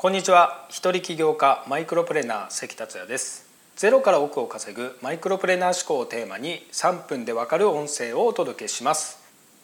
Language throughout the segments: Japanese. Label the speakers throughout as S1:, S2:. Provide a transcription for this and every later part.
S1: こんにちは。一人起業家マイクロプレーナー関達也です。ゼロから億を稼ぐマイクロプレーナー思考をテーマに3分でわかる音声をお届けします。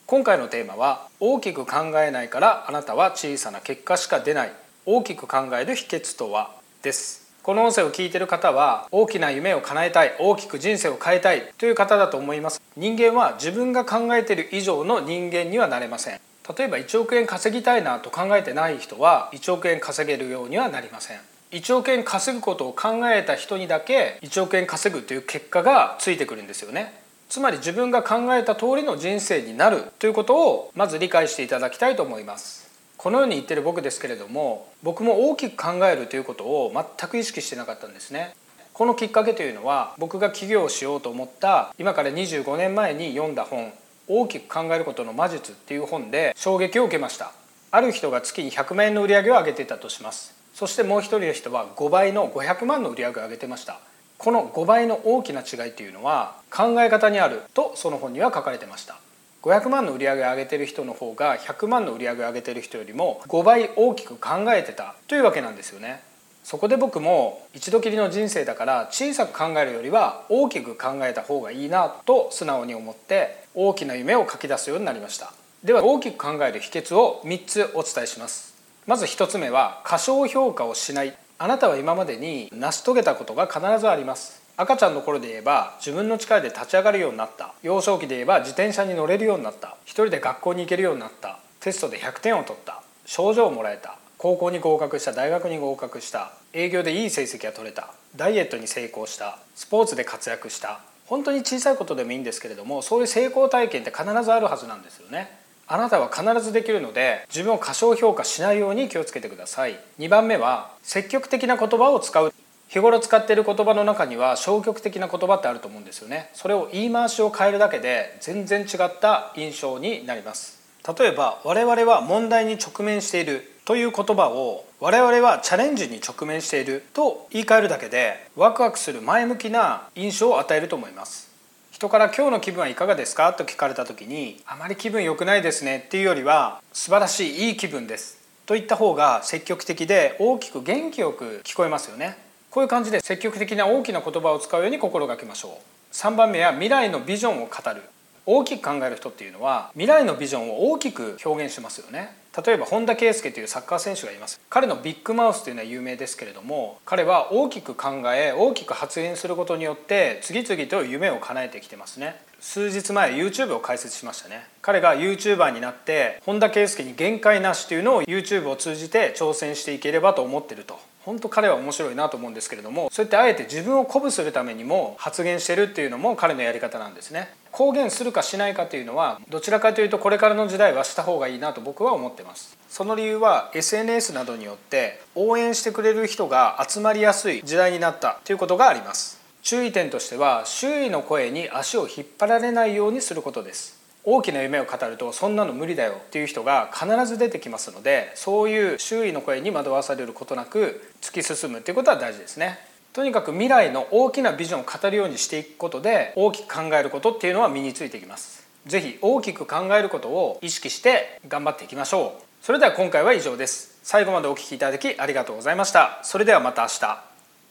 S1: 今回のテーマは大きく考えないからあなたは小さな結果しか出ない。大きく考える秘訣とは？です。この音声を聞いている方は大きな夢を叶えたい大きく人生を変えたいという方だと思います。人間は自分が考えている以上の人間にはなれません。例えば1億円稼ぎたいなと考えてない人は1億円稼げるようにはなりません。1億円稼ぐことを考えた人にだけ1億円稼ぐという結果がついてくるんですよね。つまり自分が考えた通りの人生になるということをまず理解していただきたいと思います。このように言ってる僕ですけれども僕も大きく考えるということを全く意識してなかったんですね。このきっかけというのは僕が起業しようと思った今から25年前に読んだ本。大きく考えることの魔術っていう本で衝撃を受けました。ある人が月に100万円の売り上げを上げていたとします。そしてもう一人の人は5倍の500万の売り上げを上げてました。この5倍の大きな違いっていうのは考え方にあるとその本には書かれてました。500万の売り上げを上げてる人の方が100万の売り上げを上げてる人よりも5倍大きく考えてたというわけなんですよね。そこで僕も一度きりの人生だから小さく考えるよりは大きく考えた方がいいなと素直に思って大きな夢を書き出すようになりました。では大きく考える秘訣を3つお伝えします。まず1つ目は過小評価をしない。あなたは今までに成し遂げたことが必ずあります。赤ちゃんの頃で言えば自分の力で立ち上がるようになった。幼少期で言えば自転車に乗れるようになった。一人で学校に行けるようになった。テストで100点を取った。賞状をもらえた。高校に合格した大学に合格した営業でいい成績が取れたダイエットに成功したスポーツで活躍した本当に小さいことでもいいんですけれどもそういう成功体験って必ずあるはずなんですよね。あなたは必ずできるので自分を過小評価しないように気をつけてください。2番目は積極的な言葉を使う。日頃使っている言葉の中には消極的な言葉ってあると思うんですよね。それを言い回しを変えるだけで全然違った印象になります。例えば我々は問題に直面している。という言葉を我々はチャレンジに直面していると言い換えるだけでワクワクする前向きな印象を与えると思います。人から今日の気分はいかがですか？と聞かれた時にあまり気分良くないですねっていうよりは素晴らしいいい気分です。といった方が積極的で大きく元気よく聞こえますよね。こういう感じで積極的な大きな言葉を使うように心がけましょう。3番目は未来のビジョンを語る。大きく考える人っていうのは未来のビジョンを大きく表現しますよね。例えば本田圭佑というサッカー選手がいます。彼のビッグマウスというのは有名ですけれども彼は大きく考え大きく発言することによって次々と夢を叶えてきてますね。数日前 YouTube を開設しましたね。彼が YouTuber になって本田圭佑に限界なしというのを YouTube を通じて挑戦していければと思ってると。本当彼は面白いなと思うんですけれどもそうやってあえて自分を鼓舞するためにも発言してるっていうのも彼のやり方なんですね。公言するかしないかというのはどちらかというとこれからの時代はした方がいいなと僕は思ってます。その理由は SNS などによって応援してくれる人が集まりやすい時代になったということがあります。注意点としては周囲の声に足を引っ張られないようにすることです。大きな夢を語るとそんなの無理だよっていう人が必ず出てきますのでそういう周囲の声に惑わされることなく突き進むっていうことは大事ですね。とにかく未来の大きなビジョンを語るようにしていくことで大きく考えることっていうのは身についていきます。是非大きく考えることを意識して頑張っていきましょう。それでは今回は以上です。最後までお聴きいただきありがとうございました。それではまた明日。